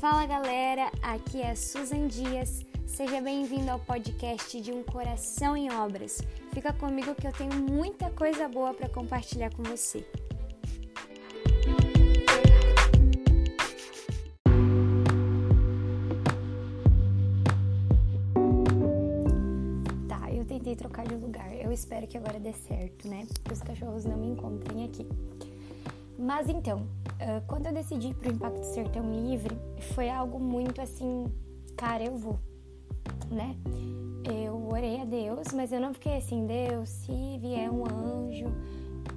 Fala galera, aqui é Susan Dias. Seja bem-vindo ao podcast de Um Coração em Obras. Fica comigo que eu tenho muita coisa boa para compartilhar com você. Tá, eu tentei trocar de lugar. Eu espero que agora dê certo, né? Que os cachorros não me encontrem aqui. Mas então, quando eu decidi ir pro Impacto Sertão Livre, foi algo muito assim, cara, eu vou, né? Eu orei a Deus, mas eu não fiquei assim, Deus, se vier um anjo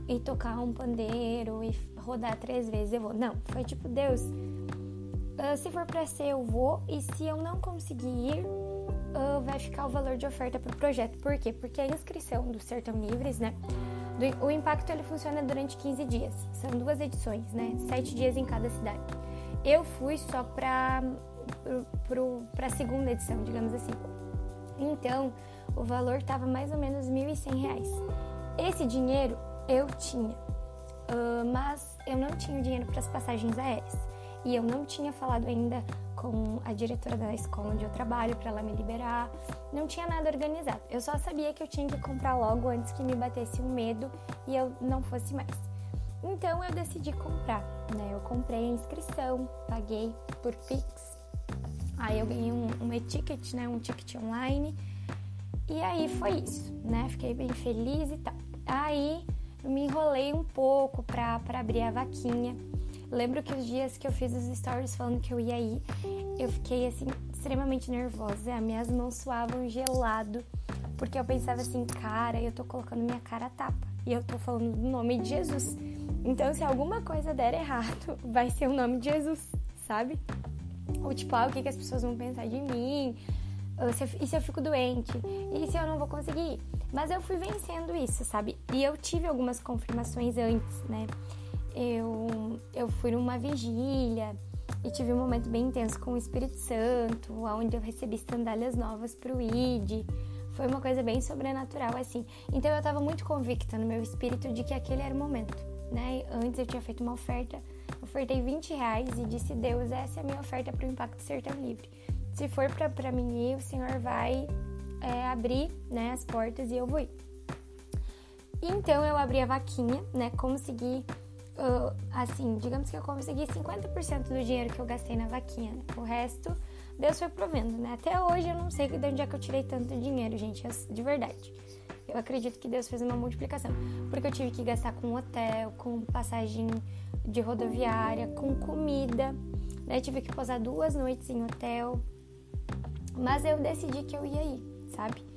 e tocar um pandeiro e rodar três vezes, eu vou. Não, foi tipo, Deus, se for pra ser, eu vou, e se eu não conseguir ir, vai ficar o valor de oferta pro projeto. Por quê? Porque a inscrição do Sertão Livres, né? O impacto ele funciona durante 15 dias. São duas edições, né? Sete dias em cada cidade. Eu fui só para para a segunda edição, digamos assim. Então, o valor estava mais ou menos R$ 1.100. Esse dinheiro eu tinha, uh, mas eu não tinha o dinheiro para as passagens aéreas. E eu não tinha falado ainda com a diretora da escola onde eu trabalho para ela me liberar. Não tinha nada organizado. Eu só sabia que eu tinha que comprar logo antes que me batesse um medo e eu não fosse mais. Então eu decidi comprar, né? Eu comprei a inscrição, paguei por Pix. Aí eu ganhei um, um e-ticket, né? Um ticket online. E aí foi isso, né? Fiquei bem feliz e tal. Aí eu me enrolei um pouco para abrir a vaquinha. Lembro que os dias que eu fiz os stories falando que eu ia ir, eu fiquei assim extremamente nervosa, minhas mãos suavam gelado, porque eu pensava assim, cara, eu tô colocando minha cara a tapa e eu tô falando do nome de Jesus. Então, se alguma coisa der errado, vai ser o nome de Jesus, sabe? Ou tipo, ah, o que, que as pessoas vão pensar de mim? E se eu fico doente? E se eu não vou conseguir? Mas eu fui vencendo isso, sabe? E eu tive algumas confirmações antes, né? Eu, eu fui numa vigília e tive um momento bem intenso com o Espírito Santo, onde eu recebi sandálias novas para o ID. Foi uma coisa bem sobrenatural, assim. Então eu estava muito convicta no meu espírito de que aquele era o momento, né? Antes eu tinha feito uma oferta, ofertei 20 reais e disse: Deus, essa é a minha oferta para o Impacto Sertão Livre. Se for para mim ir, o Senhor vai é, abrir né, as portas e eu vou ir. Então eu abri a vaquinha, né? Consegui uh, assim, digamos que eu consegui 50% do dinheiro que eu gastei na vaquinha. Né? O resto, Deus foi provendo, né? Até hoje eu não sei de onde é que eu tirei tanto dinheiro, gente, de verdade. Eu acredito que Deus fez uma multiplicação, porque eu tive que gastar com hotel, com passagem de rodoviária, com comida, né? tive que posar duas noites em hotel, mas eu decidi que eu ia ir, sabe?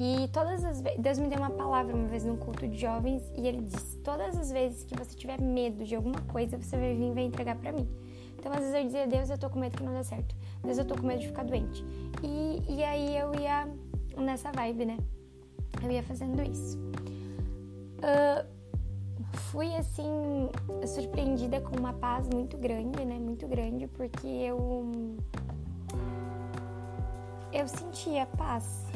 E todas as vezes, Deus me deu uma palavra uma vez num culto de jovens e ele disse: Todas as vezes que você tiver medo de alguma coisa, você vai vir e vai entregar para mim. Então, às vezes eu dizia: Deus, eu tô com medo que não dê certo. Deus, eu tô com medo de ficar doente. E, e aí eu ia nessa vibe, né? Eu ia fazendo isso. Uh, fui assim, surpreendida com uma paz muito grande, né? Muito grande, porque eu. Eu sentia paz